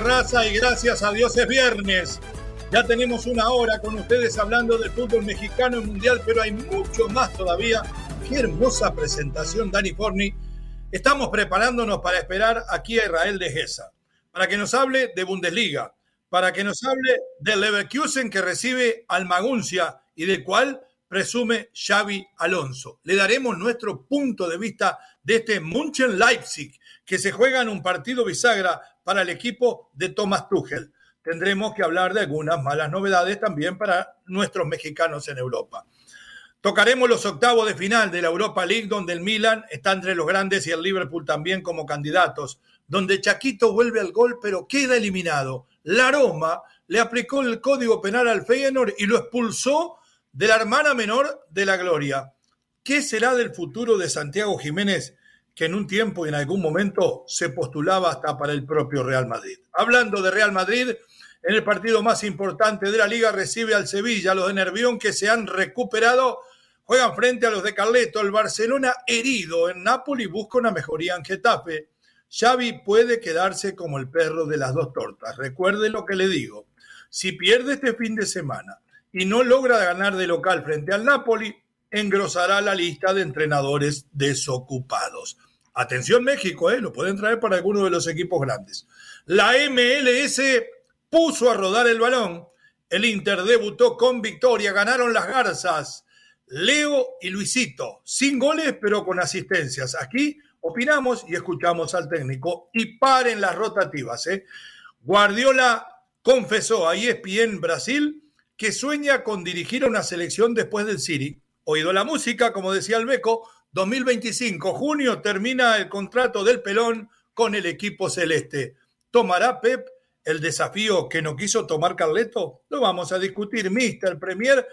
Raza y gracias a Dios es viernes. Ya tenemos una hora con ustedes hablando del fútbol mexicano y mundial, pero hay mucho más todavía. Qué hermosa presentación, Dani Forni. Estamos preparándonos para esperar aquí a Israel de Gesa, para que nos hable de Bundesliga, para que nos hable del Leverkusen que recibe al Maguncia y del cual presume Xavi Alonso. Le daremos nuestro punto de vista de este Munchen Leipzig, que se juega en un partido bisagra para el equipo de Thomas Tuchel. Tendremos que hablar de algunas malas novedades también para nuestros mexicanos en Europa. Tocaremos los octavos de final de la Europa League, donde el Milan está entre los grandes y el Liverpool también como candidatos, donde Chaquito vuelve al gol pero queda eliminado. La Roma le aplicó el código penal al Feyenoord y lo expulsó de la hermana menor de la Gloria. ¿Qué será del futuro de Santiago Jiménez, que en un tiempo y en algún momento se postulaba hasta para el propio Real Madrid? Hablando de Real Madrid, en el partido más importante de la liga recibe al Sevilla, los de Nervión que se han recuperado, juegan frente a los de Carleto, el Barcelona herido en Nápoles busca una mejoría en Getafe. Xavi puede quedarse como el perro de las dos tortas. Recuerde lo que le digo. Si pierde este fin de semana y no logra ganar de local frente al Napoli, engrosará la lista de entrenadores desocupados. Atención México, ¿eh? lo pueden traer para alguno de los equipos grandes. La MLS puso a rodar el balón. El Inter debutó con victoria, ganaron las garzas. Leo y Luisito, sin goles pero con asistencias. Aquí opinamos y escuchamos al técnico. Y paren las rotativas. ¿eh? Guardiola confesó a ESPN Brasil que sueña con dirigir a una selección después del City. Oído la música, como decía el Beco, 2025, junio termina el contrato del pelón con el equipo celeste. ¿Tomará Pep el desafío que no quiso tomar Carleto? Lo vamos a discutir. Mister Premier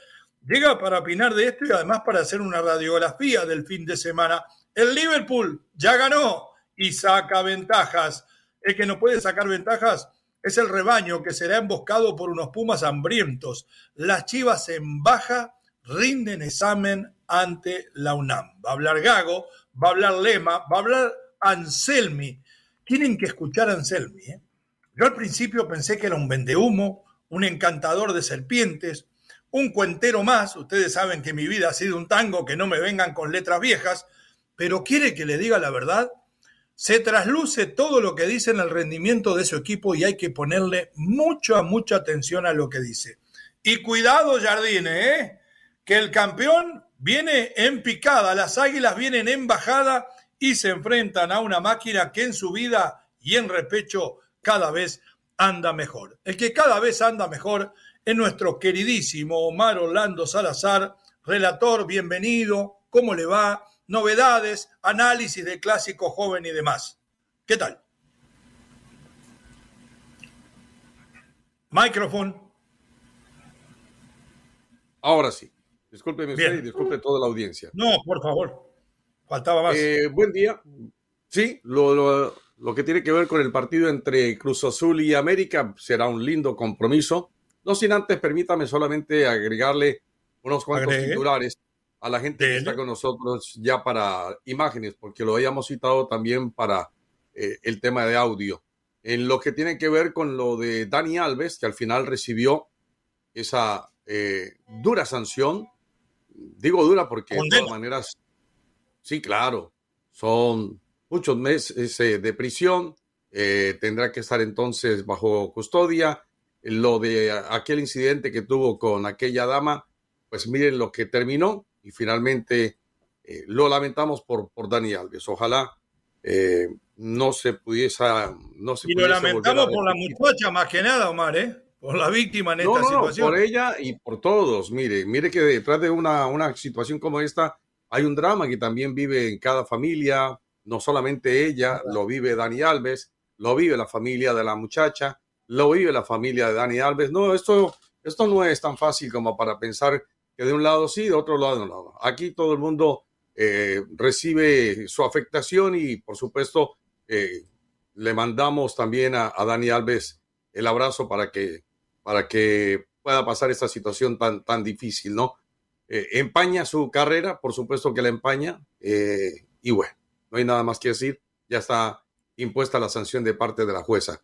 llega para opinar de esto y además para hacer una radiografía del fin de semana. El Liverpool ya ganó y saca ventajas. El que no puede sacar ventajas es el rebaño que será emboscado por unos pumas hambrientos. Las chivas en baja rinden examen ante la UNAM. Va a hablar Gago, va a hablar Lema, va a hablar Anselmi. Tienen que escuchar a Anselmi. ¿eh? Yo al principio pensé que era un vendehumo, un encantador de serpientes, un cuentero más. Ustedes saben que mi vida ha sido un tango, que no me vengan con letras viejas, pero quiere que le diga la verdad se trasluce todo lo que dice en el rendimiento de su equipo y hay que ponerle mucha, mucha atención a lo que dice. Y cuidado, Jardine, ¿eh? que el campeón viene en picada, las águilas vienen en bajada y se enfrentan a una máquina que en su vida y en repecho cada vez anda mejor. El que cada vez anda mejor es nuestro queridísimo Omar Orlando Salazar, relator, bienvenido, ¿cómo le va? Novedades, análisis de clásico joven y demás. ¿Qué tal? Micrófono. Ahora sí. Discúlpeme usted y disculpe toda la audiencia. No, por favor. Faltaba más. Eh, buen día. Sí, lo, lo, que tiene que ver con el partido entre Cruz Azul y América será un lindo compromiso. No sin antes, permítame solamente agregarle unos cuantos titulares a la gente que está con nosotros ya para imágenes, porque lo habíamos citado también para eh, el tema de audio. En lo que tiene que ver con lo de Dani Alves, que al final recibió esa eh, dura sanción. Digo dura porque de todas maneras, sí, claro, son muchos meses eh, de prisión, eh, tendrá que estar entonces bajo custodia. Lo de aquel incidente que tuvo con aquella dama, pues miren lo que terminó y finalmente eh, lo lamentamos por, por Dani Alves. Ojalá eh, no se pudiese. No se y lo lamentamos por la muchacha más que nada, Omar, ¿eh? Por la víctima en esta situación. por ella y por todos. Mire, mire que detrás de una, una situación como esta hay un drama que también vive en cada familia, no solamente ella, lo vive Dani Alves, lo vive la familia de la muchacha, lo vive la familia de Dani Alves. No, esto, esto no es tan fácil como para pensar que de un lado sí, de otro lado no. Aquí todo el mundo eh, recibe su afectación y por supuesto eh, le mandamos también a, Dani Alves el abrazo para que, para que pueda pasar esta situación tan, tan difícil, ¿no? Eh, empaña su carrera, por supuesto que la empaña, y bueno, no hay nada más que decir, ya está impuesta la sanción de parte de la jueza.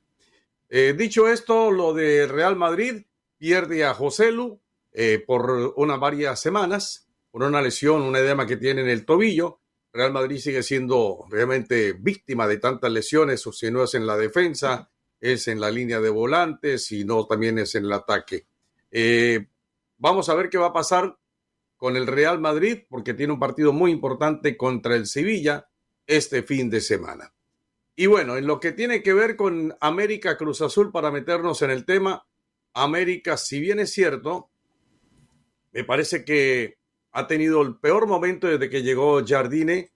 Dicho esto, lo de Real Madrid pierde a José Lu eh, por unas varias semanas por una lesión, un edema que tiene en el tobillo. Real Madrid sigue siendo realmente víctima de tantas lesiones, o si no es en la defensa, es en la línea de volantes, y no también es en el ataque. Eh, vamos a ver qué va a pasar con el Real Madrid, porque tiene un partido muy importante contra el Sevilla este fin de semana. Y bueno, en lo que tiene que ver con América Cruz Azul, para meternos en el tema, América, si bien es cierto, me parece que ha tenido el peor momento desde que llegó Jardine.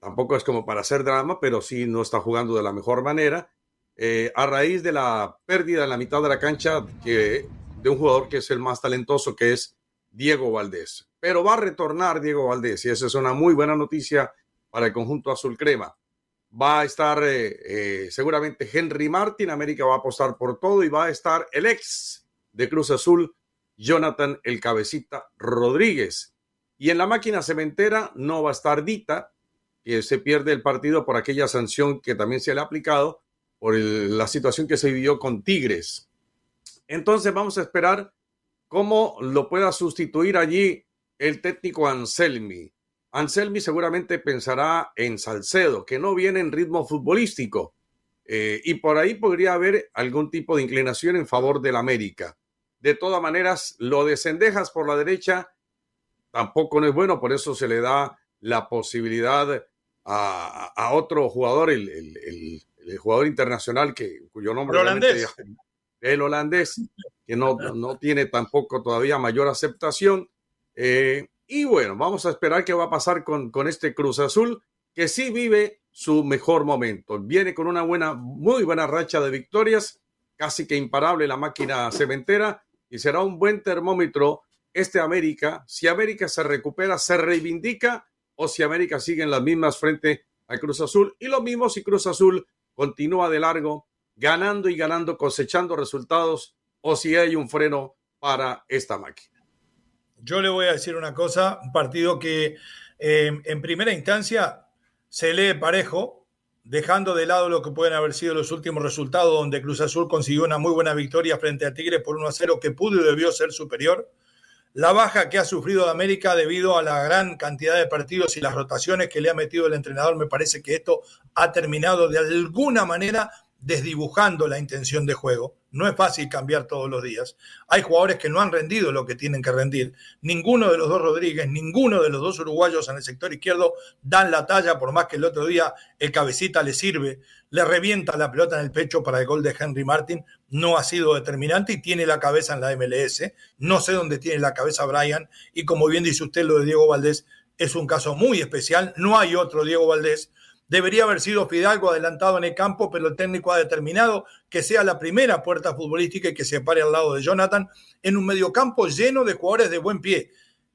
Tampoco es como para hacer drama, pero sí no está jugando de la mejor manera. Eh, a raíz de la pérdida en la mitad de la cancha que, de un jugador que es el más talentoso, que es Diego Valdés. Pero va a retornar Diego Valdés y esa es una muy buena noticia para el conjunto azul crema va a estar eh, eh, seguramente Henry Martin, América va a apostar por todo y va a estar el ex de Cruz Azul, Jonathan el Cabecita Rodríguez. Y en la máquina cementera no va a estar Dita, que se pierde el partido por aquella sanción que también se le ha aplicado por la situación que se vivió con Tigres. Entonces vamos a esperar cómo lo pueda sustituir allí el técnico Anselmi. Anselmi seguramente pensará en Salcedo, que no viene en ritmo futbolístico. Eh, y por ahí podría haber algún tipo de inclinación en favor del América. De todas maneras, lo de Cendejas por la derecha tampoco no es bueno, por eso se le da la posibilidad a, otro jugador, el, jugador internacional que, cuyo nombre el holandés. el holandés, que no, no tiene tampoco todavía mayor aceptación. Eh, y bueno, vamos a esperar qué va a pasar con, con este Cruz Azul, que sí vive su mejor momento. Viene con una buena, muy buena racha de victorias, casi que imparable la máquina cementera, y será un buen termómetro este América. Si América se recupera, se reivindica, o si América sigue en las mismas frente a Cruz Azul. Y lo mismo si Cruz Azul continúa de largo, ganando y ganando, cosechando resultados, o si hay un freno para esta máquina. Yo le voy a decir una cosa, un partido que em, en primera instancia se lee parejo, dejando de lado lo que pueden haber sido los últimos resultados, donde Cruz Azul consiguió una muy buena victoria frente a Tigres por 1 a 0, que pudo y debió ser superior. La baja que ha sufrido América debido a la gran cantidad de partidos y las rotaciones que le ha metido el entrenador, me parece que esto ha terminado de alguna manera desdibujando la intención de juego. No es fácil cambiar todos los días. Hay jugadores que no han rendido lo que tienen que rendir. Ninguno de los dos Rodríguez, ninguno de los dos uruguayos en el sector izquierdo dan la talla, por más que el otro día el cabecita le sirve, le revienta la pelota en el pecho para el gol de Henry Martin. No ha sido determinante y tiene la cabeza en la MLS. No sé dónde tiene la cabeza Brian. Y como bien dice usted, lo de Diego Valdés es un caso muy especial. No hay otro Diego Valdés Debería haber sido Fidalgo adelantado en el campo, pero el técnico ha determinado que sea la primera puerta futbolística y que se pare al lado de Jonathan en un mediocampo lleno de jugadores de buen pie.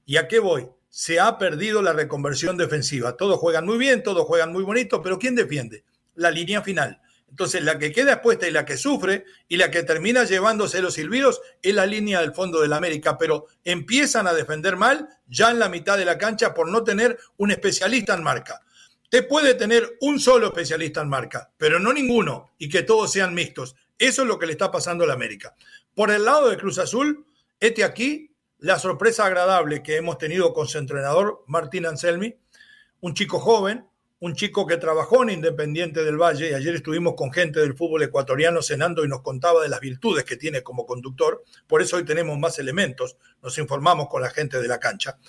¿Y a qué voy? Se ha perdido la reconversión defensiva. Todos juegan muy bien, todos juegan muy bonito, pero ¿quién defiende? La línea final. Entonces, la que queda expuesta y la que sufre y la que termina llevándose los silbidos es la línea del fondo del América, pero empiezan a defender mal ya en la mitad de la cancha por no tener un especialista en marca. Te puede tener un solo especialista en marca, pero no ninguno, y que todos sean mixtos. Eso es lo que le está pasando a la América. Por el lado de Cruz Azul, este aquí la sorpresa agradable que hemos tenido con su entrenador, Martín Anselmi, un chico joven, un chico que trabajó en Independiente del Valle, y ayer estuvimos con gente del fútbol ecuatoriano cenando y nos contaba de las virtudes que tiene como conductor, por eso hoy tenemos más elementos, nos informamos con la gente de la cancha.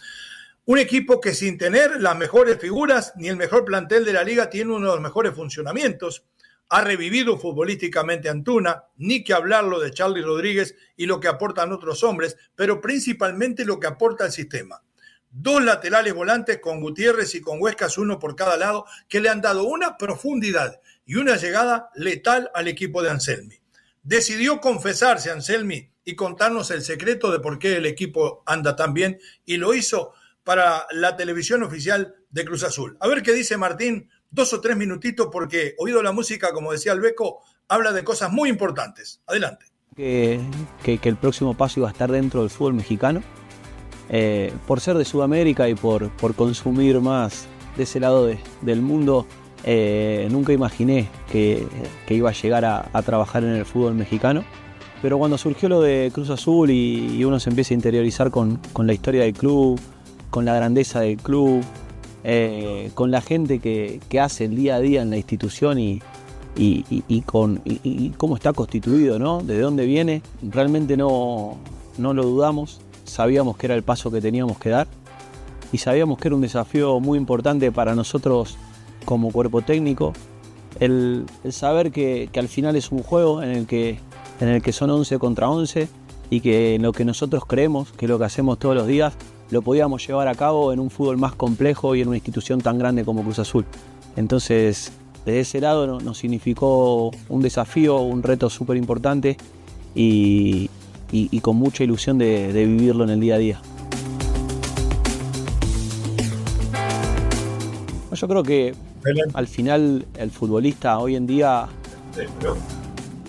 Un equipo que sin tener las mejores figuras ni el mejor plantel de la liga tiene uno de los mejores funcionamientos. Ha revivido futbolísticamente Antuna, ni que hablarlo de Charlie Rodríguez y lo que aportan otros hombres, pero principalmente lo que aporta el sistema. Dos laterales volantes con Gutiérrez y con Huescas, uno por cada lado, que le han dado una profundidad y una llegada letal al equipo de Anselmi. Decidió confesarse Anselmi y contarnos el secreto de por qué el equipo anda tan bien y lo hizo para la televisión oficial de Cruz Azul. A ver qué dice Martín, dos o tres minutitos, porque oído la música, como decía el Beco, habla de cosas muy importantes. Adelante. Que, que, el próximo paso iba a estar dentro del fútbol mexicano, eh, por ser de Sudamérica y por, por consumir más de ese lado del mundo. Eh, nunca imaginé que, que, iba a llegar a, trabajar en el fútbol mexicano. Pero cuando surgió lo de Cruz Azul y, y uno se empieza a interiorizar con, con la historia del club, con la grandeza del club, eh, con la gente que, hace el día a día en la institución y, con cómo está constituido, ¿no? De dónde viene, realmente no, no lo dudamos, sabíamos que era el paso que teníamos que dar y sabíamos que era un desafío muy importante para nosotros como cuerpo técnico, el, saber que, al final es un juego en el que, en el que son 11 contra 11 y que lo que nosotros creemos, que es lo que hacemos todos los días, lo podíamos llevar a cabo en un fútbol más complejo y en una institución tan grande como Cruz Azul. Entonces, de ese lado nos significó un desafío, un reto súper importante y, con mucha ilusión de, vivirlo en el día a día. Yo creo que al final el futbolista hoy en día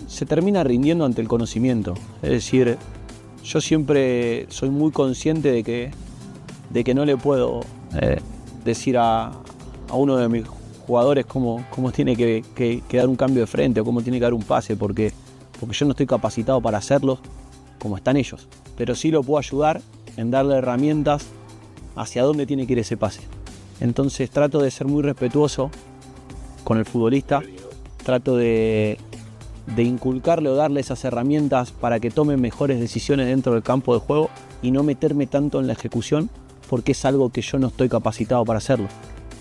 se termina rindiendo ante el conocimiento. Es decir, yo siempre soy muy consciente de que de que no le puedo eh, decir a, uno de mis jugadores cómo, cómo tiene que, dar un cambio de frente o cómo tiene que dar un pase, porque, porque yo no estoy capacitado para hacerlo como están ellos. Pero sí lo puedo ayudar en darle herramientas hacia dónde tiene que ir ese pase. Entonces trato de ser muy respetuoso con el futbolista, trato de, de inculcarle o darle esas herramientas para que tome mejores decisiones dentro del campo de juego y no meterme tanto en la ejecución porque es algo que yo no estoy capacitado para hacerlo.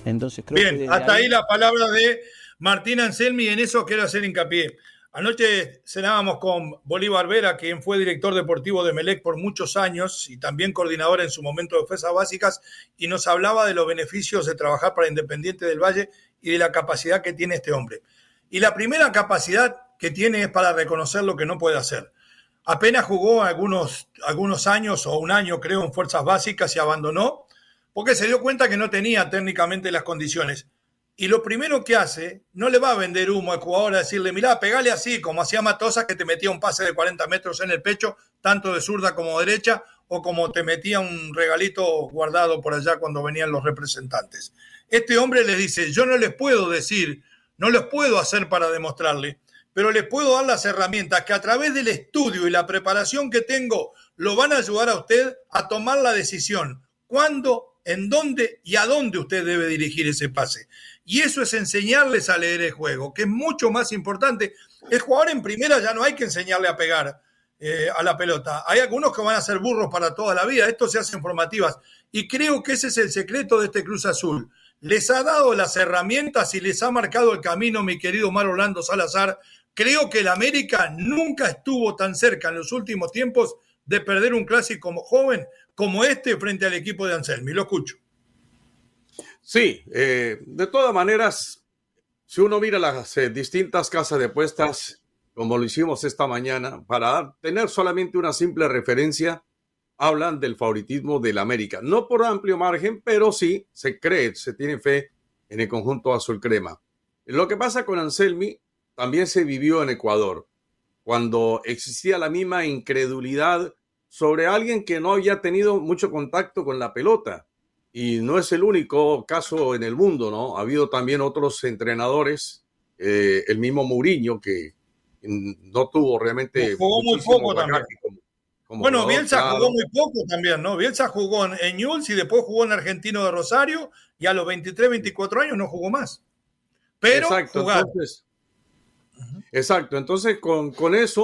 Entonces creo Bien, hasta ahí... la palabra de Martín Anselmi y en eso quiero hacer hincapié. Anoche cenábamos con Bolívar Vera, quien fue director deportivo de Melec por muchos años y también coordinador en su momento de defensas básicas, y nos hablaba de los beneficios de trabajar para Independiente del Valle y de la capacidad que tiene este hombre. Y la primera capacidad que tiene es para reconocer lo que no puede hacer. Apenas jugó algunos, algunos años o un año, creo, en fuerzas básicas y abandonó porque se dio cuenta que no tenía técnicamente las condiciones. Y lo primero que hace, no le va a vender humo al jugador a decirle, mirá, pegale así, como hacía Matosa, que te metía un pase de 40 metros en el pecho, tanto de zurda como derecha, o como te metía un regalito guardado por allá cuando venían los representantes. Este hombre le dice, yo no les puedo decir, no les puedo hacer para demostrarle, pero les puedo dar las herramientas que a través del estudio y la preparación que tengo lo van a ayudar a usted a tomar la decisión cuándo, en dónde y a dónde usted debe dirigir ese pase. Y eso es enseñarles a leer el juego, que es mucho más importante. El jugador en primera ya no hay que enseñarle a pegar eh, a la pelota. Hay algunos que van a ser burros para toda la vida. Esto se hace en formativas. Y creo que ese es el secreto de este Cruz Azul. Les ha dado las herramientas y les ha marcado el camino, mi querido Mar Orlando Salazar, Creo que el América nunca estuvo tan cerca en los últimos tiempos de perder un clásico como joven como este frente al equipo de Anselmi. Lo escucho. Sí, eh, de todas maneras, si uno mira las eh, distintas casas de apuestas, como lo hicimos esta mañana, para tener solamente una simple referencia, hablan del favoritismo del América. No por amplio margen, pero sí se cree, se tiene fe en el conjunto azul crema. Lo que pasa con Anselmi también se vivió en Ecuador, cuando existía la misma incredulidad sobre alguien que no había tenido mucho contacto con la pelota. Y no es el único caso en el mundo, ¿no? Ha habido también otros entrenadores, eh, el mismo Mourinho, que no tuvo realmente... Jugó muy poco también. bueno, Bielsa jugó muy poco también, ¿no? Bielsa jugó en Newell's y después jugó en Argentino de Rosario y a los 23, 24 años no jugó más. Pero exacto, entonces, exacto, entonces con, con, eso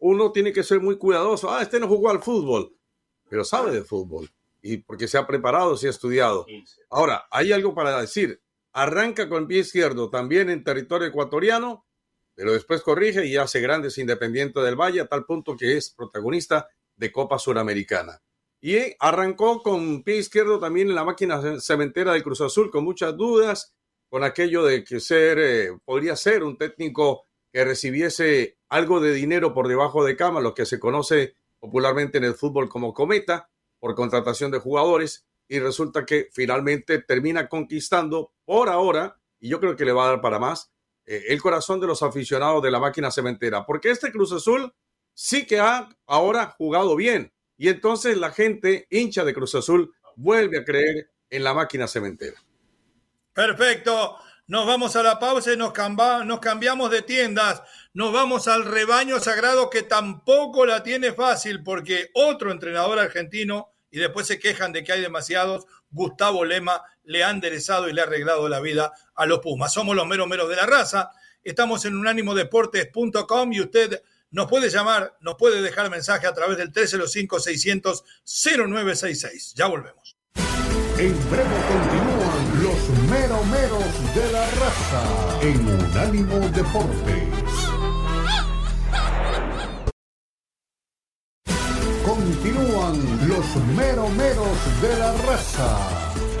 uno tiene que ser muy cuidadoso. Ah, este no jugó al fútbol, pero sabe de fútbol y porque se ha preparado, se ha estudiado. Ahora, hay algo para decir. Arranca con el pie izquierdo también en territorio ecuatoriano, pero después corrige y hace grandes Independiente del Valle a tal punto que es protagonista de Copa Suramericana. Y arrancó con pie izquierdo también en la máquina cementera del Cruz Azul con muchas dudas, con aquello de que ser, eh, podría ser un técnico que recibiese algo de dinero por debajo de cama, lo que se conoce popularmente en el fútbol como cometa, por contratación de jugadores, y resulta que finalmente termina conquistando por ahora, y yo creo que le va a dar para más, eh, el corazón de los aficionados de la máquina cementera, porque este Cruz Azul sí que ha ahora jugado bien, y entonces la gente hincha de Cruz Azul vuelve a creer en la máquina cementera. Perfecto. Nos vamos a la pausa y nos, cambiamos de tiendas. Nos vamos al rebaño sagrado que tampoco la tiene fácil porque otro entrenador argentino, y después se quejan de que hay demasiados, Gustavo Lema le ha enderezado y le ha arreglado la vida a los Pumas. Somos los meros meros de la raza. Estamos en unánimodeportes.com y usted nos puede llamar, nos puede dejar mensaje a través del 305-600-0966. Ya volvemos. En breve continúan los meromeros de la raza en Unánimo Deportes. Continúan los meromeros de la raza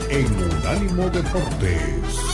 en Unánimo Deportes.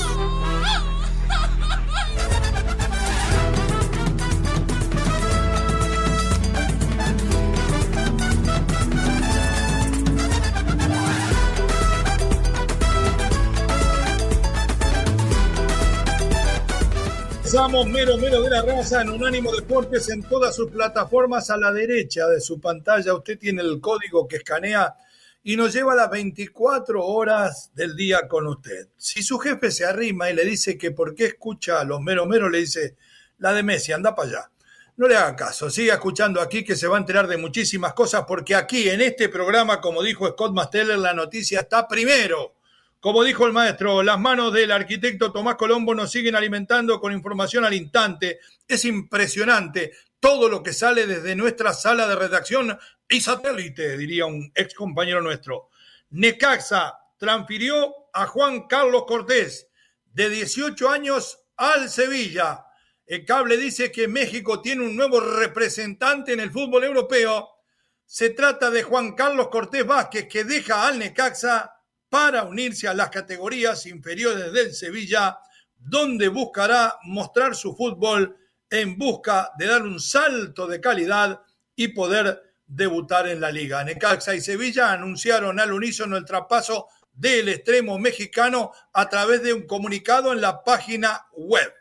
Estamos mero mero de la raza en Unánimo Deportes en todas sus plataformas a la derecha de su pantalla. Usted tiene el código que escanea y nos lleva las 24 horas del día con usted. Si su jefe se arrima y le dice que por qué escucha a los mero mero, le dice la de Messi, anda para allá. No le haga caso, siga escuchando aquí que se va a enterar de muchísimas cosas porque aquí en este programa, como dijo Scott Masteller, la noticia está primero. Como dijo el maestro, las manos del arquitecto Tomás Colombo nos siguen alimentando con información al instante. Es impresionante todo lo que sale desde nuestra sala de redacción y satélite, diría un ex compañero nuestro. Necaxa transfirió a Juan Carlos Cortés de 18 años al Sevilla. El cable dice que México tiene un nuevo representante en el fútbol europeo. Se trata de Juan Carlos Cortés Vázquez, que deja al Necaxa para unirse a las categorías inferiores del Sevilla, donde buscará mostrar su fútbol en busca de dar un salto de calidad y poder debutar en la liga. Necaxa y Sevilla anunciaron al unísono el traspaso del extremo mexicano a través de un comunicado en la página web.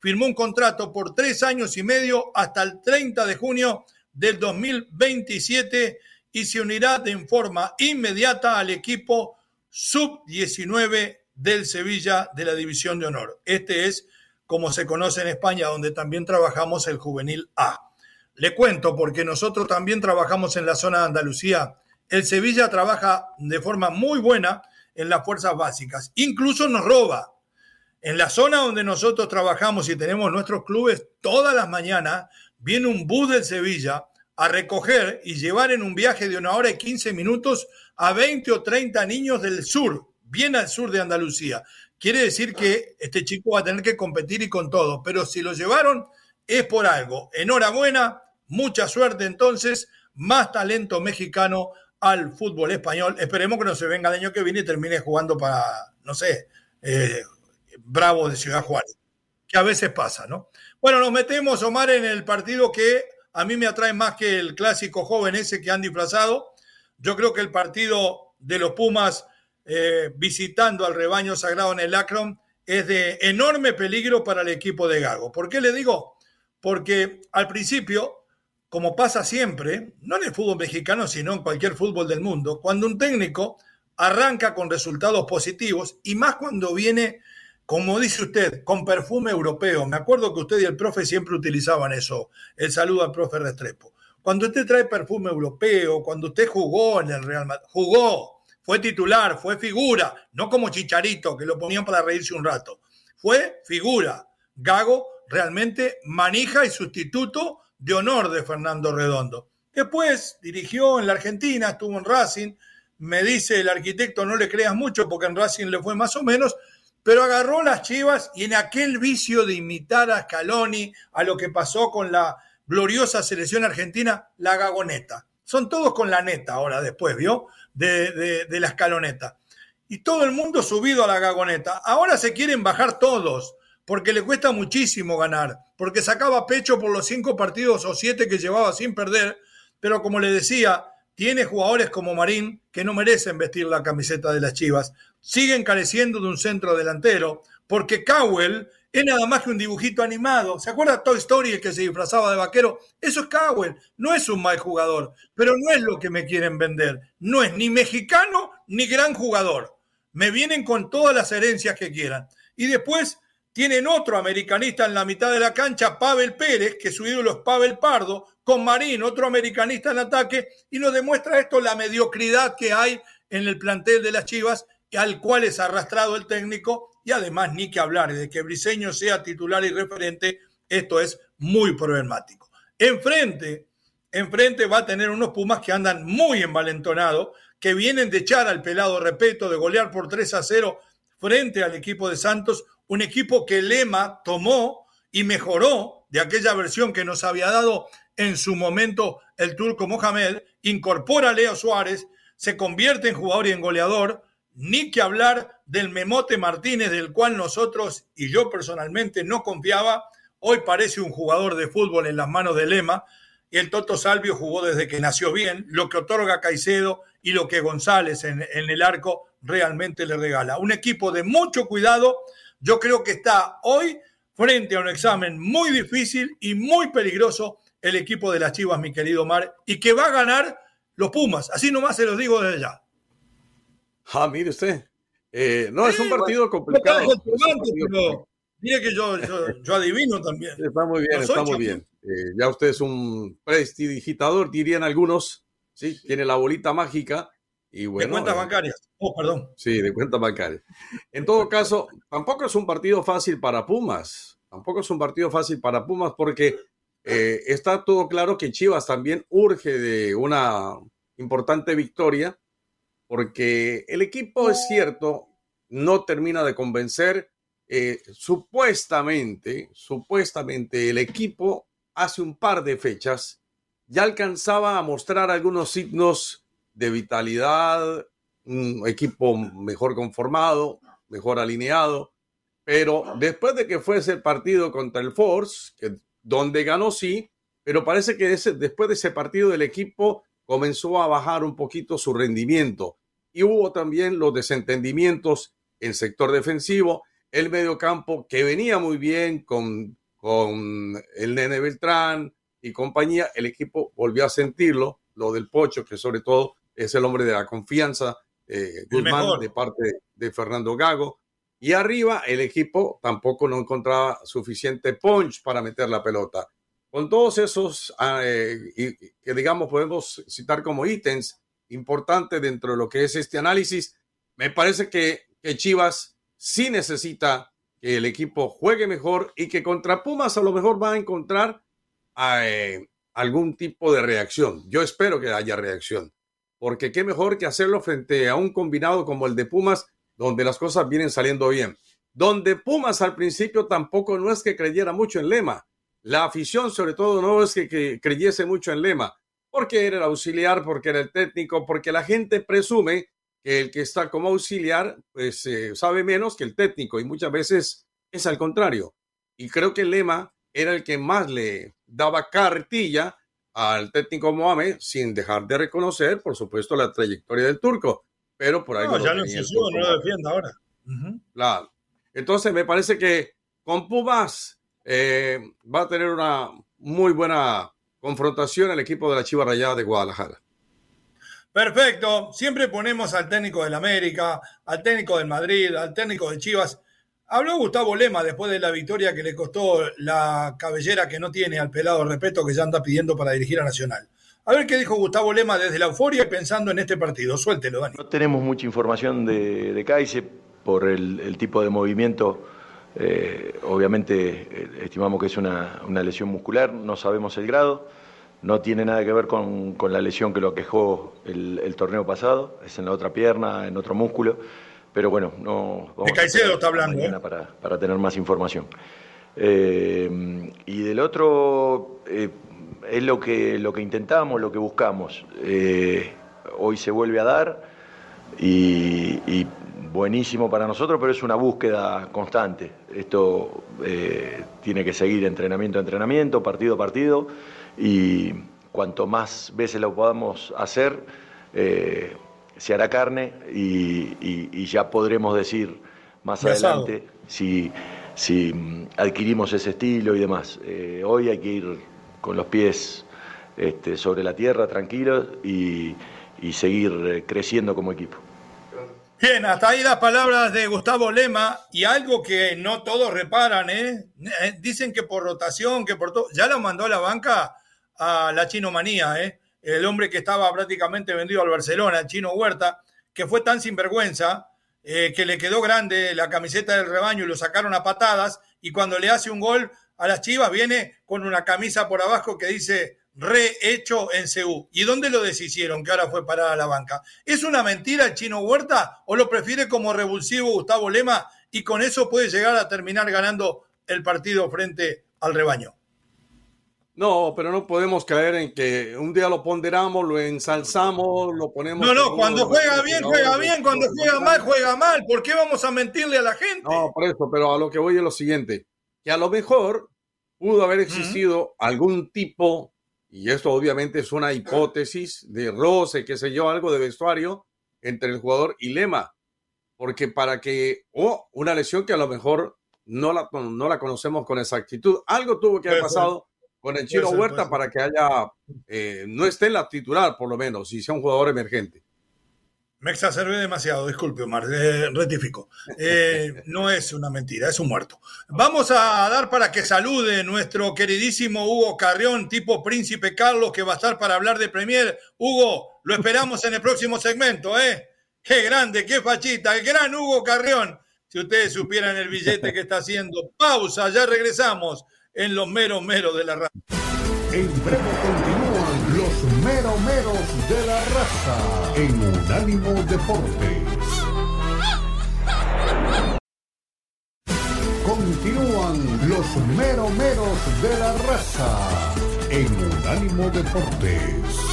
Firmó un contrato por tres años y medio hasta el 30 de junio del 2027 y se unirá de forma inmediata al equipo sub-19 del Sevilla de la División de Honor. Este es, como se conoce en España, donde también trabajamos el juvenil A. Le cuento porque nosotros también trabajamos en la zona de Andalucía. El Sevilla trabaja de forma muy buena en las fuerzas básicas. Incluso nos roba. En la zona donde nosotros trabajamos y tenemos nuestros clubes, todas las mañanas viene un bus del Sevilla a recoger y llevar en un viaje de una hora y 15 minutos a 20 o 30 niños del sur, bien al sur de Andalucía. Quiere decir que este chico va a tener que competir y con todo, pero si lo llevaron es por algo. Enhorabuena, mucha suerte entonces, más talento mexicano al fútbol español. Esperemos que no se venga el año que viene y termine jugando para, no sé, eh, Bravo de Ciudad Juárez, que a veces pasa, ¿no? Bueno, nos metemos, Omar, en el partido que a mí me atrae más que el clásico joven ese que han disfrazado. Yo creo que el partido de los Pumas eh, visitando al rebaño sagrado en el Akron es de enorme peligro para el equipo de Gago. ¿Por qué le digo? Porque al principio, como pasa siempre, no en el fútbol mexicano, sino en cualquier fútbol del mundo, cuando un técnico arranca con resultados positivos y más cuando viene como dice usted, con perfume europeo. Me acuerdo que usted y el profe siempre utilizaban eso. El saludo al profe Restrepo. Cuando usted trae perfume europeo, cuando usted jugó en el Real Madrid, jugó, fue titular, fue figura, no como Chicharito, que lo ponían para reírse un rato, fue figura. Gago realmente manija y sustituto de honor de Fernando Redondo. Después dirigió en la Argentina, estuvo en Racing, me dice el arquitecto no le creas mucho porque en Racing le fue más o menos, pero agarró las chivas y en aquel vicio de imitar a Scaloni, a lo que pasó con la gloriosa selección argentina, la gagoneta. Son todos con la neta ahora después, ¿vio? De, de la escaloneta. Y todo el mundo subido a la gagoneta. Ahora se quieren bajar todos, porque le cuesta muchísimo ganar, porque sacaba pecho por los cinco partidos o siete que llevaba sin perder, pero como le decía, tiene jugadores como Marín que no merecen vestir la camiseta de las Chivas. Siguen careciendo de un centro delantero porque Cowell es nada más que un dibujito animado. ¿Se acuerda Toy Story el que se disfrazaba de vaquero? Eso es Cowell. No es un mal jugador, pero no es lo que me quieren vender. No es ni mexicano ni gran jugador. Me vienen con todas las herencias que quieran. Y después tienen otro americanista en la mitad de la cancha, Pavel Pérez, que su ídolo es Pavel Pardo, con Marín, otro americanista en ataque, y nos demuestra esto la mediocridad que hay en el plantel de las Chivas, al cual es arrastrado el técnico, y además ni que hablar de que Briseño sea titular y referente, esto es muy problemático. Enfrente, enfrente va a tener unos Pumas que andan muy envalentonados, que vienen de echar al pelado Repeto, de golear por 3 a 0 frente al equipo de Santos, un equipo que Lema tomó y mejoró de aquella versión que nos había dado en su momento el turco Mohamed, incorpora a Leo Suárez, se convierte en jugador y en goleador, ni que hablar del Memote Martínez, del cual nosotros y yo personalmente no confiaba, hoy parece un jugador de fútbol en las manos de Lema, y el Toto Salvio jugó desde que nació bien, lo que otorga Caicedo y lo que González en, el arco realmente le regala. Un equipo de mucho cuidado, yo creo que está hoy frente a un examen muy difícil y muy peligroso el equipo de las Chivas, mi querido Mar, y que va a ganar los Pumas. Así nomás se los digo desde ya. Ah, mire usted. Eh, no, es un partido complicado. mire que yo, yo, adivino también. Está muy bien, está muy bien. Eh, ya usted es un prestidigitador, dirían algunos. Sí, tiene la bolita mágica y bueno, de cuentas eh, bancarias. Oh, perdón. Sí, de cuentas bancarias. En todo caso, tampoco es un partido fácil para Pumas. Tampoco es un partido fácil para Pumas porque eh, está todo claro que Chivas también urge de una importante victoria porque el equipo es cierto, no termina de convencer. Eh, supuestamente, supuestamente el equipo hace un par de fechas ya alcanzaba a mostrar algunos signos de vitalidad, un equipo mejor conformado, mejor alineado, pero después de que fuese el partido contra el Force, que, donde ganó sí, pero parece que ese, después de ese partido el equipo comenzó a bajar un poquito su rendimiento y hubo también los desentendimientos en sector defensivo, el mediocampo que venía muy bien con, con el Nene Beltrán y compañía, el equipo volvió a sentirlo, lo del Pocho, que sobre todo es el hombre de la confianza, eh, Guzmán, de parte de Fernando Gago. Y arriba el equipo tampoco no encontraba suficiente punch para meter la pelota. Con todos esos, ah, eh, que digamos podemos citar como ítems importantes dentro de lo que es este análisis, me parece que, Chivas sí necesita que el equipo juegue mejor y que contra Pumas a lo mejor va a encontrar eh, algún tipo de reacción. Yo espero que haya reacción porque qué mejor que hacerlo frente a un combinado como el de Pumas, donde las cosas vienen saliendo bien. Donde Pumas al principio tampoco no es que creyera mucho en Lema. La afición sobre todo no es que, creyese mucho en Lema, porque era el auxiliar, porque era el técnico, porque la gente presume que el que está como auxiliar pues eh, sabe menos que el técnico y muchas veces es al contrario. Y creo que Lema era el que más le daba cartilla al técnico Mohamed sin dejar de reconocer, por supuesto, la trayectoria del turco. Pero por ahí. No, ya no no lo defiende ahora. Claro. Entonces, me parece que con Pumas eh, va a tener una muy buena confrontación el equipo de la Chiva Rayada de Guadalajara. Perfecto. Siempre ponemos al técnico del América, al técnico del Madrid, al técnico de Chivas Habló Gustavo Lema después de la victoria que le costó la cabellera que no tiene al pelado respeto que ya anda pidiendo para dirigir a Nacional. A ver qué dijo Gustavo Lema desde la euforia y pensando en este partido. Suéltelo, Dani. No tenemos mucha información de, de Caice por el, tipo de movimiento. Eh, obviamente eh, estimamos que es una, lesión muscular, no sabemos el grado. No tiene nada que ver con, la lesión que lo aquejó el, torneo pasado, es en la otra pierna, en otro músculo. Pero bueno, no. de Caicedo está hablando. ¿eh? Para, tener más información. y del otro, es lo que, lo que intentamos, lo que buscamos. Hoy se vuelve a dar y, buenísimo para nosotros, pero es una búsqueda constante. Esto eh, tiene que seguir entrenamiento a entrenamiento, partido a partido, y cuanto más veces lo podamos hacer, eh, se hará carne y, ya podremos decir más adelante si, si adquirimos ese estilo y demás. hoy hay que ir con los pies este, sobre la tierra, tranquilos y, seguir eh, creciendo como equipo. Bien, hasta ahí las palabras de Gustavo Lema y algo que no todos reparan, ¿eh? ¿eh? Dicen que por rotación, que por todo, ya lo mandó a la banca a la chinomanía, ¿eh? El hombre que estaba prácticamente vendido al Barcelona, el chino Huerta, que fue tan sinvergüenza, eh, que le quedó grande la camiseta del rebaño y lo sacaron a patadas y cuando le hace un gol a las Chivas viene con una camisa por abajo que dice rehecho en CU. ¿Y dónde lo deshicieron que ahora fue parada a la banca? ¿Es una mentira el chino Huerta o lo prefiere como revulsivo Gustavo Lema y con eso puede llegar a terminar ganando el partido frente al rebaño? No, pero no podemos caer en que un día lo ponderamos, lo ensalzamos, lo ponemos. No, no, cuando juega bien, juega bien, cuando juega mal, juega mal. ¿Por qué vamos a mentirle a la gente? No, por eso, pero a lo que voy es lo siguiente que a lo mejor pudo haber existido algún tipo, y esto obviamente es una hipótesis de roce, qué sé yo, algo de vestuario entre el jugador y Lema, porque para que, o una lesión que a lo mejor no la, no la conocemos con exactitud, algo tuvo que haber pasado con el Chino Huerta para que haya, eh, no esté en la titular por lo menos, y sea un jugador emergente. Me exacerbé demasiado, disculpe Omar, eh, rectifico. Eh, no es una mentira, es un muerto. Vamos a dar para que salude nuestro queridísimo Hugo Carrión, tipo Príncipe Carlos, que va a estar para hablar de Premier. Hugo, lo esperamos en el próximo segmento, ¿eh? Qué grande, qué fachita, el gran Hugo Carrión. Si ustedes supieran el billete que está haciendo. Pausa, ya regresamos en los meros meros de la radio. En breve meros meros de la raza en Unánimo Deportes. Continúan los meros meros de la raza en Unánimo Deportes.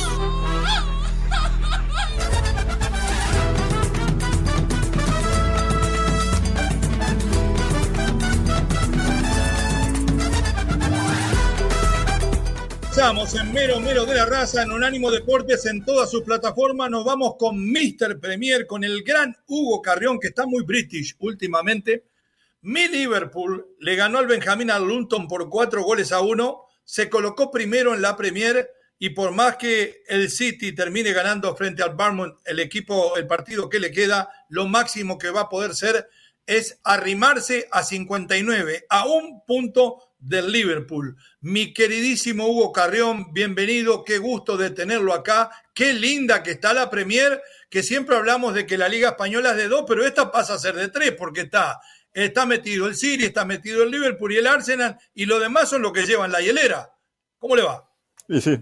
Estamos en Mero Mero de la Raza, en Unánimo Deportes, en todas sus plataformas. Nos vamos con Mr. Premier, con el gran Hugo Carrión, que está muy british últimamente. Mi Liverpool le ganó al Benjamín al Luton por cuatro goles a uno. Se colocó primero en la Premier y por más que el City termine ganando frente al Barmouth, el equipo, el partido que le queda, lo máximo que va a poder ser es arrimarse a 59, a un punto del Liverpool. Mi queridísimo Hugo Carrión, bienvenido, qué gusto de tenerlo acá. Qué linda que está la Premier, que siempre hablamos de que la Liga Española es de dos, pero esta pasa a ser de tres, porque está, está metido el City, está metido el Liverpool y el Arsenal, y lo demás son los que llevan la hielera. ¿Cómo le va? Sí, sí.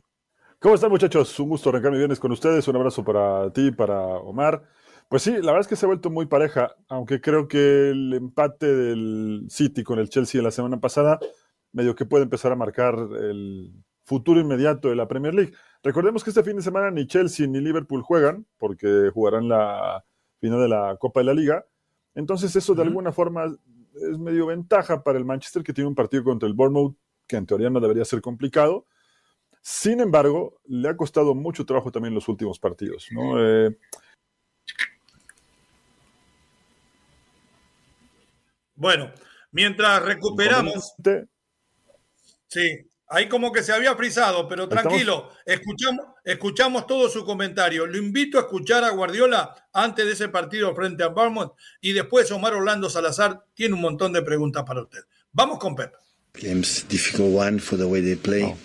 ¿Cómo están, muchachos? Un gusto arrancar mi viernes con ustedes. Un abrazo para ti, para Omar. Pues sí, la verdad es que se ha vuelto muy pareja, aunque creo que el empate del City con el Chelsea la semana pasada medio que puede empezar a marcar el futuro inmediato de la Premier League. Recordemos que este fin de semana ni Chelsea ni Liverpool juegan, porque jugarán la final de la Copa de la Liga. Entonces eso de alguna forma es medio ventaja para el Manchester que tiene un partido contra el Bournemouth que en teoría no debería ser complicado. Sin embargo, le ha costado mucho trabajo también los últimos partidos. ¿no? Eh, bueno, mientras recuperamos... Sí, Ahí como que se había frisado, pero tranquilo, escuchamos, escuchamos todo su comentario. Lo invito a escuchar a Guardiola antes de ese partido frente a Bournemouth y después Omar Orlando Salazar tiene un montón de preguntas para usted. Vamos con Pep. Games difficult one for the way they play. Oh.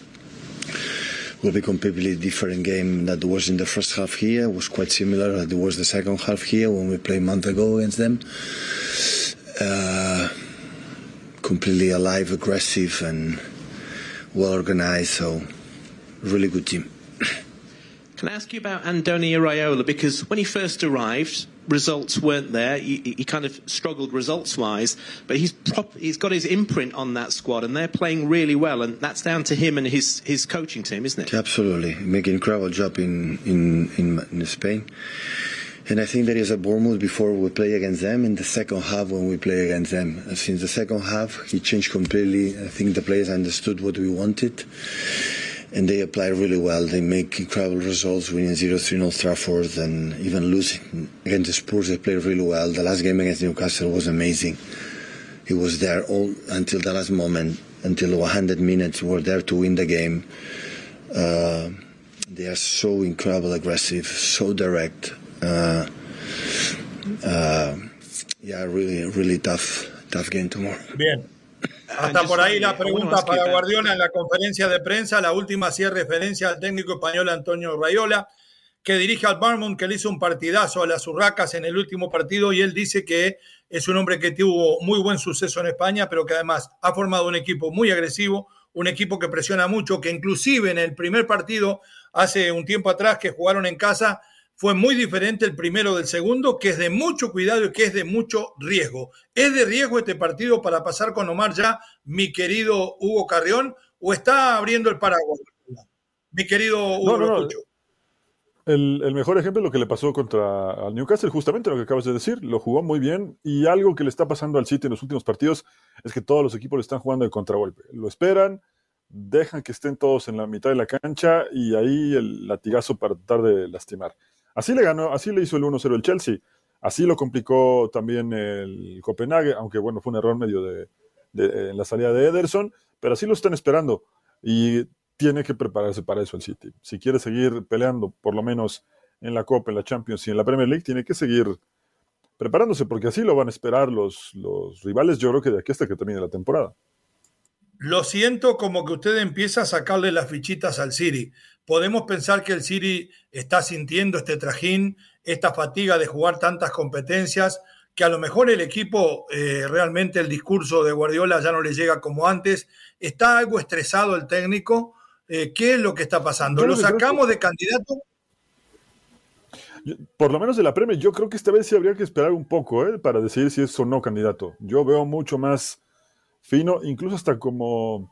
Will be completely different game that was in the first half here. It was quite similar that was the second half here when we played a month ago against them. Uh, completely alive, aggressive, and well organized. So, really good team. Can I ask you about Andoni Iraola? Because when he first arrived, results weren't there. He, he kind of struggled results wise, but he's prop, he's got his imprint on that squad, and they're playing really well, and that's down to him and his his coaching team, isn't it? Absolutely, making incredible job in in in, in Spain. And I think there is a Bournemouth before we play against them, in the second half when we play against them. Since the second half, he changed completely. I think the players understood what we wanted, and they applied really well. They make incredible results, winning 0-3 in Trafford, and even losing against the Spurs. They played really well. The last game against Newcastle was amazing. He was there all until the last moment, until 100 minutes. Were there to win the game. Uh, they are so incredible, aggressive, so direct. Uh, uh, yeah, really, really tough, tough game tomorrow. Bien. Hasta por ahí la pregunta para Guardiola en la conferencia de prensa. La última hacía referencia al técnico español Antonio Rayola, que dirige al Barmont, que le hizo un partidazo a las Urracas en el último partido y él dice que es un hombre que tuvo muy buen suceso en España, pero que además ha formado un equipo muy agresivo, un equipo que presiona mucho, que inclusive en el primer partido, hace un tiempo atrás que jugaron en casa, fue muy diferente el primero del segundo, que es de mucho cuidado y que es de mucho riesgo. ¿Es de riesgo este partido para pasar con Omar ya, mi querido Hugo Carrión, o está abriendo el paraguas? Mi querido Hugo no, El, mejor ejemplo es lo que le pasó contra al Newcastle, justamente lo que acabas de decir. Lo jugó muy bien y algo que le está pasando al City en los últimos partidos es que todos los equipos le están jugando de contragolpe. Lo esperan, dejan que estén todos en la mitad de la cancha y ahí el latigazo para tratar de lastimar. Así le ganó, así le hizo el 1-0 el Chelsea. Así lo complicó también el Copenhague, aunque bueno, fue un error medio de, en la salida de Ederson, pero así lo están esperando y tiene que prepararse para eso el City. Si quiere seguir peleando, por lo menos en la Copa, en la Champions y en la Premier League, tiene que seguir preparándose, porque así lo van a esperar los, los rivales, yo creo que de aquí hasta que termine la temporada. Lo siento como que usted empieza a sacarle las fichitas al City. Podemos pensar que el City está sintiendo este trajín, esta fatiga de jugar tantas competencias, que a lo mejor el equipo, eh, realmente el discurso de Guardiola ya no le llega como antes. ¿Está algo estresado el técnico? Eh, ¿Qué es lo que está pasando? ¿Lo sacamos de candidato? Por lo menos de la Premier, yo creo que esta vez sí habría que esperar un poco ¿eh? para decidir si es o no candidato. Yo veo mucho más fino, incluso hasta como,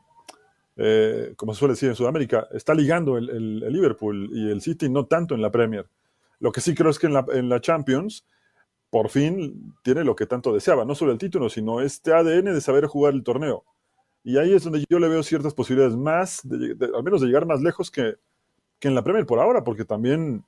eh, como se suele decir en Sudamérica, está ligando el, Liverpool y el City, no tanto en la Premier. Lo que sí creo es que en la, Champions, por fin tiene lo que tanto deseaba, no solo el título, sino este ADN de saber jugar el torneo. Y ahí es donde yo le veo ciertas posibilidades más, al menos de llegar más lejos que, que en la Premier por ahora, porque también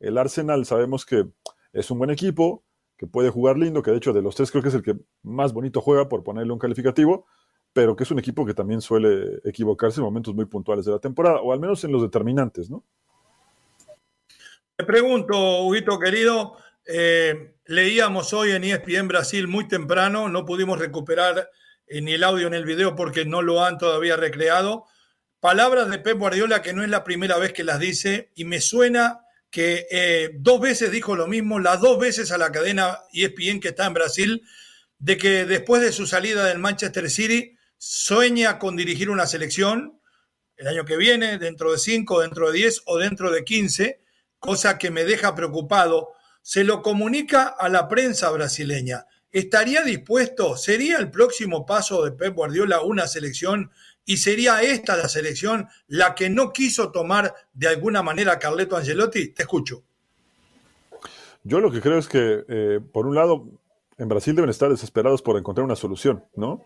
el Arsenal sabemos que es un buen equipo, que puede jugar lindo, que de hecho de los tres creo que es el que más bonito juega, por ponerle un calificativo, pero que es un equipo que también suele equivocarse en momentos muy puntuales de la temporada, o al menos en los determinantes, ¿no? Te pregunto, Huguito querido, eh, leíamos hoy en ESPN Brasil muy temprano, no pudimos recuperar eh, ni el audio ni el video porque no lo han todavía recreado. Palabras de Pep Guardiola que no es la primera vez que las dice y me suena que eh, dos veces dijo lo mismo, las dos veces a la cadena ESPN que está en Brasil, de que después de su salida del Manchester City sueña con dirigir una selección el año que viene, dentro de cinco, dentro de diez o dentro de quince, cosa que me deja preocupado. Se lo comunica a la prensa brasileña. ¿Estaría dispuesto? ¿Sería el próximo paso de Pep Guardiola una selección y sería esta la selección la que no quiso tomar de alguna manera Carleto Angelotti? Te escucho. Yo lo que creo es que, eh, por un lado, en Brasil deben estar desesperados por encontrar una solución, ¿no?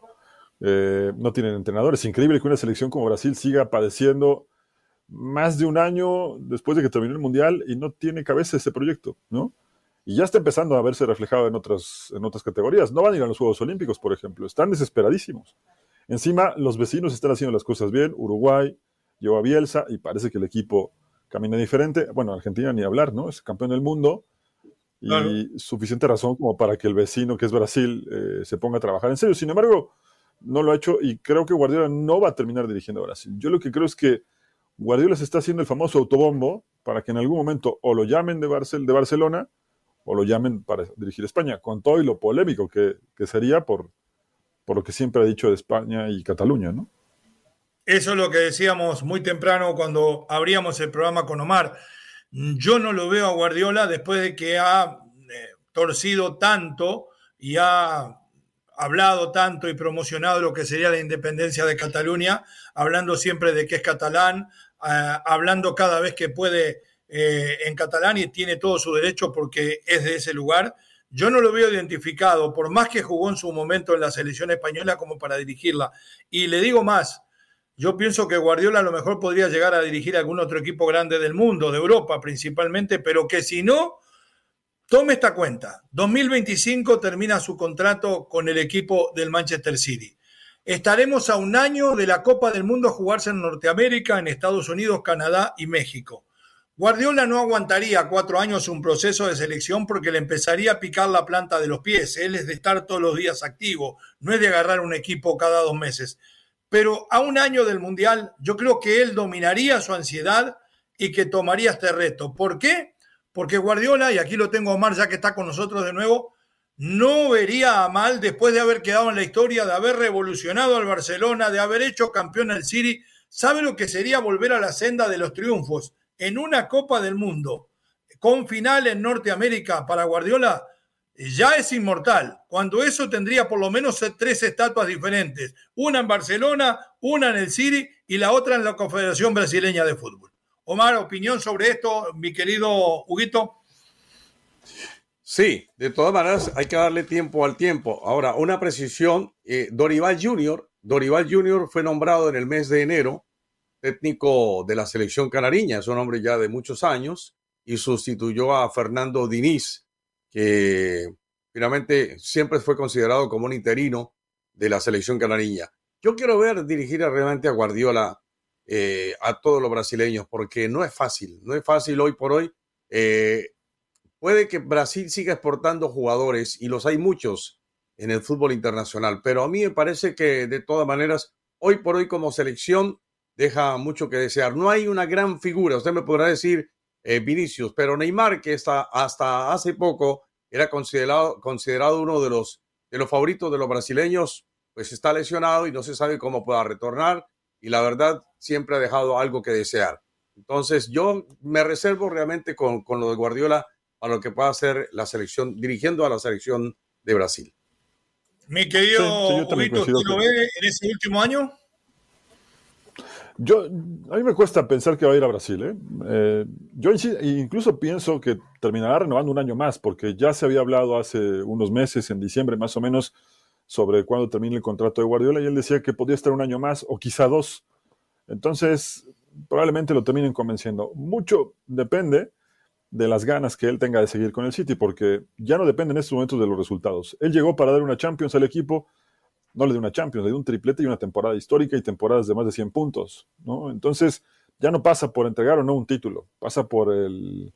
Eh, no tienen entrenadores. Es increíble que una selección como Brasil siga padeciendo más de un año después de que terminó el Mundial y no tiene cabeza ese proyecto, ¿no? Y ya está empezando a verse reflejado en otras, en otras categorías. No van a ir a los Juegos Olímpicos, por ejemplo. Están desesperadísimos. Encima, los vecinos están haciendo las cosas bien. Uruguay lleva a Bielsa y parece que el equipo camina diferente. Bueno, Argentina ni hablar, ¿no? Es campeón del mundo y suficiente razón como para que el vecino, que es Brasil, eh, se ponga a trabajar en serio. Sin embargo, no lo ha hecho y creo que Guardiola no va a terminar dirigiendo a Brasil. Yo lo que creo es que Guardiola se está haciendo el famoso autobombo para que en algún momento o lo llamen de, de Barcelona o lo llamen para dirigir España, con todo y lo polémico que, sería por, por lo que siempre ha dicho de España y Cataluña, ¿no? Eso es lo que decíamos muy temprano cuando abríamos el programa con Omar. Yo no lo veo a Guardiola después de que ha eh, torcido tanto y ha hablado tanto y promocionado lo que sería la independencia de Cataluña, hablando siempre de que es catalán, eh, hablando cada vez que puede eh, en catalán y tiene todo su derecho porque es de ese lugar. Yo no lo veo identificado, por más que jugó en su momento en la selección española como para dirigirla. Y le digo más, yo pienso que Guardiola a lo mejor podría llegar a dirigir algún otro equipo grande del mundo, de Europa principalmente, pero que si no, tome esta cuenta. 2025 termina su contrato con el equipo del Manchester City. Estaremos a un año de la Copa del Mundo a jugarse en Norteamérica, en Estados Unidos, Canadá y México. Guardiola no aguantaría cuatro años un proceso de selección porque le empezaría a picar la planta de los pies. Él es de estar todos los días activo, no es de agarrar un equipo cada dos meses. Pero a un año del Mundial, yo creo que él dominaría su ansiedad y que tomaría este reto. ¿Por qué? Porque Guardiola, y aquí lo tengo Omar ya que está con nosotros de nuevo, no vería a mal después de haber quedado en la historia, de haber revolucionado al Barcelona, de haber hecho campeón al City. ¿Sabe lo que sería volver a la senda de los triunfos? en una Copa del Mundo con final en Norteamérica para Guardiola, ya es inmortal. Cuando eso tendría por lo menos tres estatuas diferentes, una en Barcelona, una en el City y la otra en la Confederación Brasileña de Fútbol. Omar, opinión sobre esto, mi querido Huguito. Sí, de todas maneras hay que darle tiempo al tiempo. Ahora, una precisión, eh, Dorival Jr., Dorival Jr. fue nombrado en el mes de enero técnico de la selección canariña, es un hombre ya de muchos años, y sustituyó a Fernando Diniz, que finalmente siempre fue considerado como un interino de la selección canariña. Yo quiero ver dirigir realmente a Guardiola eh, a todos los brasileños, porque no es fácil, no es fácil hoy por hoy. Eh, puede que Brasil siga exportando jugadores, y los hay muchos en el fútbol internacional, pero a mí me parece que de todas maneras, hoy por hoy como selección, deja mucho que desear. No hay una gran figura, usted me podrá decir eh, Vinicius, pero Neymar, que está, hasta hace poco era considerado, considerado uno de los, de los favoritos de los brasileños, pues está lesionado y no se sabe cómo pueda retornar y la verdad siempre ha dejado algo que desear. Entonces yo me reservo realmente con, con lo de Guardiola a lo que pueda hacer la selección, dirigiendo a la selección de Brasil. Mi querido sí, lo ve en ese último año? Yo, a mí me cuesta pensar que va a ir a Brasil. ¿eh? eh yo incluso pienso que terminará renovando un año más, porque ya se había hablado hace unos meses, en diciembre más o menos, sobre cuándo termine el contrato de Guardiola, y él decía que podía estar un año más o quizá dos. Entonces, probablemente lo terminen convenciendo. Mucho depende de las ganas que él tenga de seguir con el City, porque ya no depende en estos momentos de los resultados. Él llegó para dar una Champions al equipo no le dio una Champions, le dio un triplete y una temporada histórica y temporadas de más de 100 puntos, ¿no? Entonces, ya no pasa por entregar o no un título, pasa por el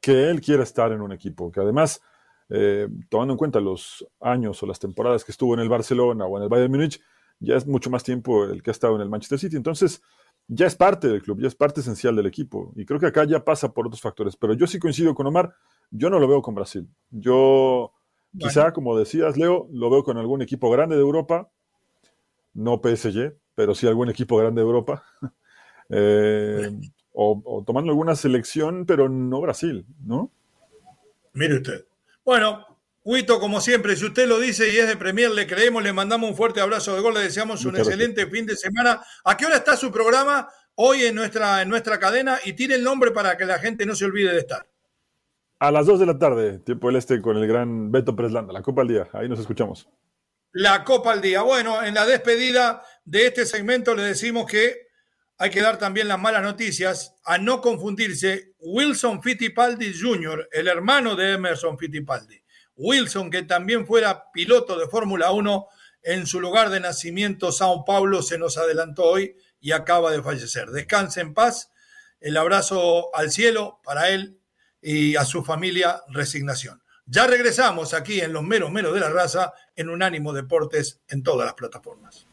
que él quiera estar en un equipo, que además, eh, tomando en cuenta los años o las temporadas que estuvo en el Barcelona o en el Bayern Múnich, ya es mucho más tiempo el que ha estado en el Manchester City, entonces ya es parte del club, ya es parte esencial del equipo, y creo que acá ya pasa por otros factores, pero yo sí coincido con Omar, yo no lo veo con Brasil, yo Quizá, como decías, Leo, lo veo con algún equipo grande de Europa, no PSG, pero sí algún equipo grande de Europa. Eh, o, tomando alguna selección, pero no Brasil, ¿no? Mire usted. Bueno, Huito, como siempre, si usted lo dice y es de Premier, le creemos, le mandamos un fuerte abrazo de gol, le deseamos un excelente fin de semana. ¿A qué hora está su programa hoy en nuestra, en nuestra cadena? Y tire el nombre para que la gente no se olvide de estar. A las 2 de la tarde, tiempo del este, con el gran Beto Preslanda, la Copa al Día. Ahí nos escuchamos. La Copa al Día. Bueno, en la despedida de este segmento le decimos que hay que dar también las malas noticias. A no confundirse, Wilson Fittipaldi Jr., el hermano de Emerson Fittipaldi. Wilson, que también fuera piloto de Fórmula 1, en su lugar de nacimiento, Sao Paulo, se nos adelantó hoy y acaba de fallecer. Descanse en paz. El abrazo al cielo para él y a su familia, resignación. Ya regresamos aquí en Los Meros Meros de la Raza en Unánimo Deportes en todas las plataformas.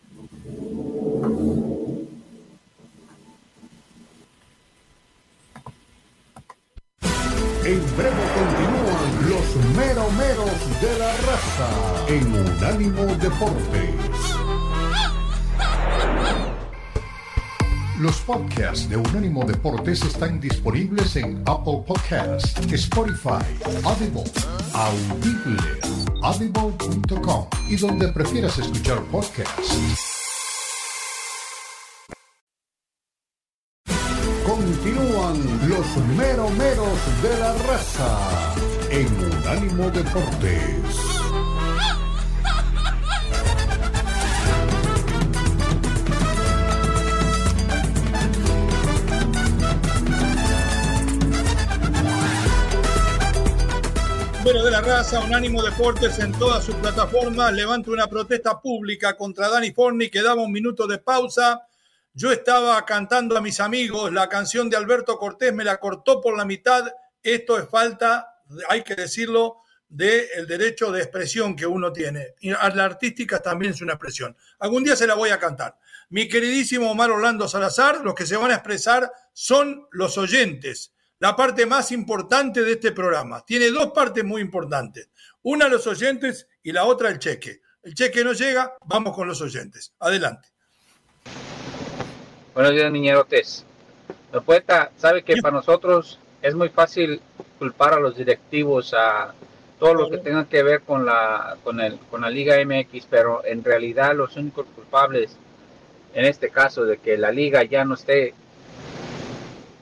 En breve continúan los meromeros de la raza en Unánimo Deportes. Los podcasts de Unánimo Deportes están disponibles en Apple Podcasts, Spotify, Audible, Audible, audible.com y donde prefieras escuchar podcasts. Continúan los meromeros de la raza en Unánimo Deportes. Bueno, de la raza, Unánimo Deportes en todas sus plataformas levanta una protesta pública contra Dani Forni que daba un minuto de pausa. Yo estaba cantando a mis amigos la canción de Alberto Cortés, me la cortó por la mitad. Esto es falta, hay que decirlo, del derecho de expresión que uno tiene. Y la artística también es una expresión. Algún día se la voy a cantar. Mi queridísimo Omar Orlando Salazar, los que se van a expresar son los oyentes la parte más importante de este programa. Tiene dos partes muy importantes. Una los oyentes y la otra el cheque. El cheque no llega, vamos con los oyentes. Adelante. Buenos días, niñerotes. El poeta sabe que para nosotros es muy fácil culpar a los directivos, a todo lo que tenga que ver con la, con, el, con la Liga MX, pero en realidad los únicos culpables en este caso de que la liga ya no esté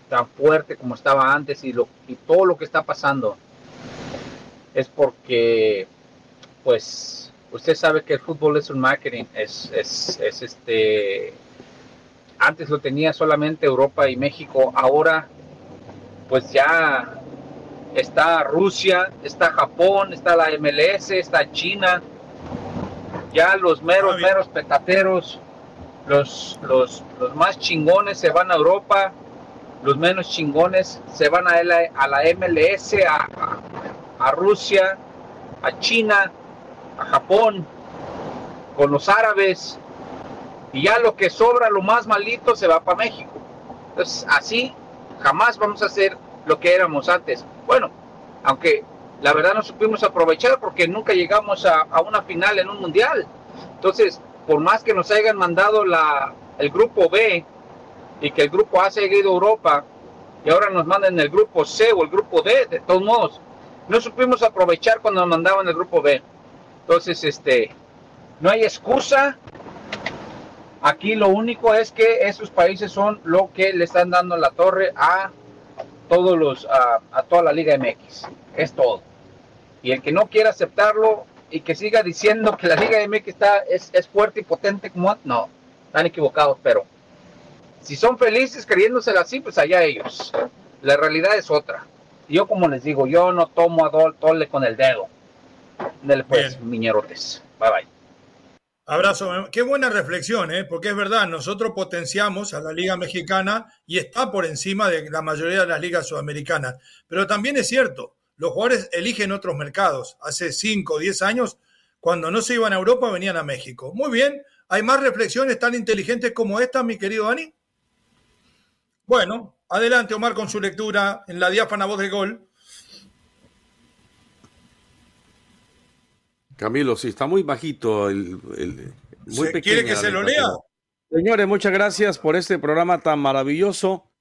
tan fuerte como estaba antes y, lo, y todo lo que está pasando es porque, pues, usted sabe que el fútbol es un marketing, es, es, es este, antes lo tenía solamente Europa y México, ahora, pues ya está Rusia, está Japón, está la MLS, está China, ya los meros, meros petateros, los, los, los más chingones se van a Europa, los menos chingones se van a la, a la MLS, a, Rusia, a China, a Japón, con los árabes, y ya lo que sobra, lo más malito, se va para México. Entonces, así jamás vamos a hacer lo que éramos antes. Bueno, aunque la verdad no supimos aprovechar porque nunca llegamos a, a una final en un mundial. Entonces, por más que nos hayan mandado la, el grupo B, y que el grupo A seguido Europa y ahora nos mandan el grupo C o el grupo D, de todos modos, no supimos aprovechar cuando nos mandaban el grupo B. Entonces, este, no hay excusa. Aquí lo único es que esos países son lo que le están dando la torre a todos los, a, toda la Liga MX. Es todo. Y el que no quiera aceptarlo y que siga diciendo que la Liga MX está, es, es fuerte y potente como no, están equivocados, pero si son felices creyéndosela así, pues allá ellos. La realidad es otra. Yo como les digo, yo no tomo a Tole con el dedo. Dele pues, miñerotes. Bye bye. Abrazo. Qué buena reflexión, ¿eh? porque es verdad, nosotros potenciamos a la Liga Mexicana y está por encima de la mayoría de las ligas sudamericanas. Pero también es cierto, los jugadores eligen otros mercados. Hace 5 o 10 años, cuando no se iban a Europa, venían a México. Muy bien, ¿hay más reflexiones tan inteligentes como esta, mi querido Dani? Bueno, adelante Omar con su lectura en la diáfana voz de gol. Camilo, sí, está muy bajito, el, muy pequeño. ¿Quiere que se lo lea? Señores, muchas gracias por este programa tan maravilloso.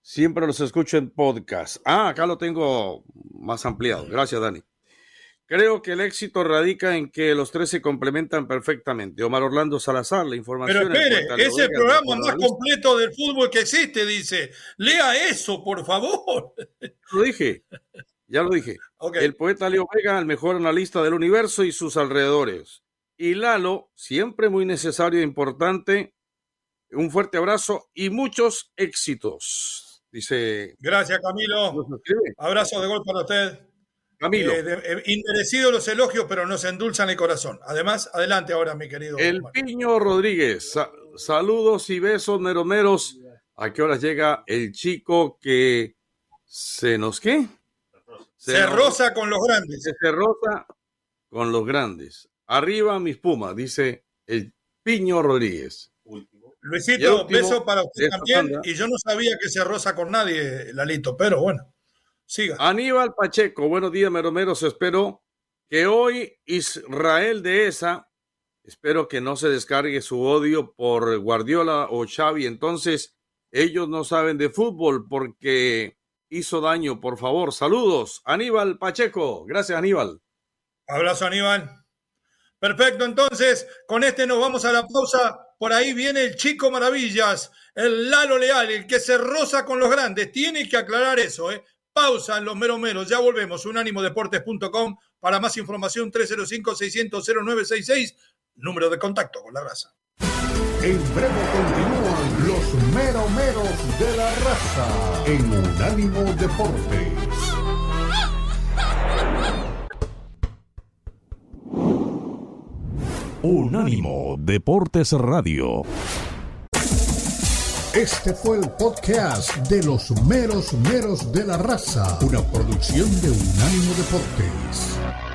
Siempre los escucho en podcast. Ah, acá lo tengo más ampliado. Gracias, Dani. Creo que el éxito radica en que los tres se complementan perfectamente. Omar Orlando Salazar, la información. Pero espere, es el programa más completo del fútbol que existe, dice. Lea eso, por favor. Lo dije, ya lo dije. El poeta Leo Vega, el mejor analista del universo y sus alrededores. Y Lalo, siempre muy necesario e importante. Un fuerte abrazo y muchos éxitos. Dice. Gracias, Camilo. Abrazo de gol para usted. Camilo. Eh, de- eh, los elogios, pero nos endulzan el corazón. Además, adelante ahora, mi querido. El. Piño Rodríguez, sa- saludos y besos meromeros. ¿A qué horas llega el chico que se nos qué? Se roza con los grandes. se roza con los grandes. Arriba mis pumas, dice el Piño Rodríguez. Luisito, último beso para usted también. Y yo no sabía que se roza con nadie, Lalito, pero bueno, siga. Aníbal Pacheco, buenos días, meromeros. Espero que hoy Israel de esa, espero que no se descargue su odio por Guardiola o Xavi. Entonces, ellos no saben de fútbol porque hizo daño. Por favor, saludos. Aníbal Pacheco. Gracias, Aníbal. Abrazo, Aníbal. Perfecto, entonces, con este nos vamos a la pausa. Por ahí viene el chico maravillas, el Lalo Leal, el que se roza con los grandes. Tiene que aclarar eso, ¿eh? Pausa en los meromeros. Ya volvemos. Unánimodeportes.com para más información 305-600-0966. Número de contacto con la raza. En breve continúan los meromeros de la raza en Unánimo Deportes. Unánimo Deportes Radio. Este fue el podcast de los meros meros de la raza, una producción de Unánimo Deportes.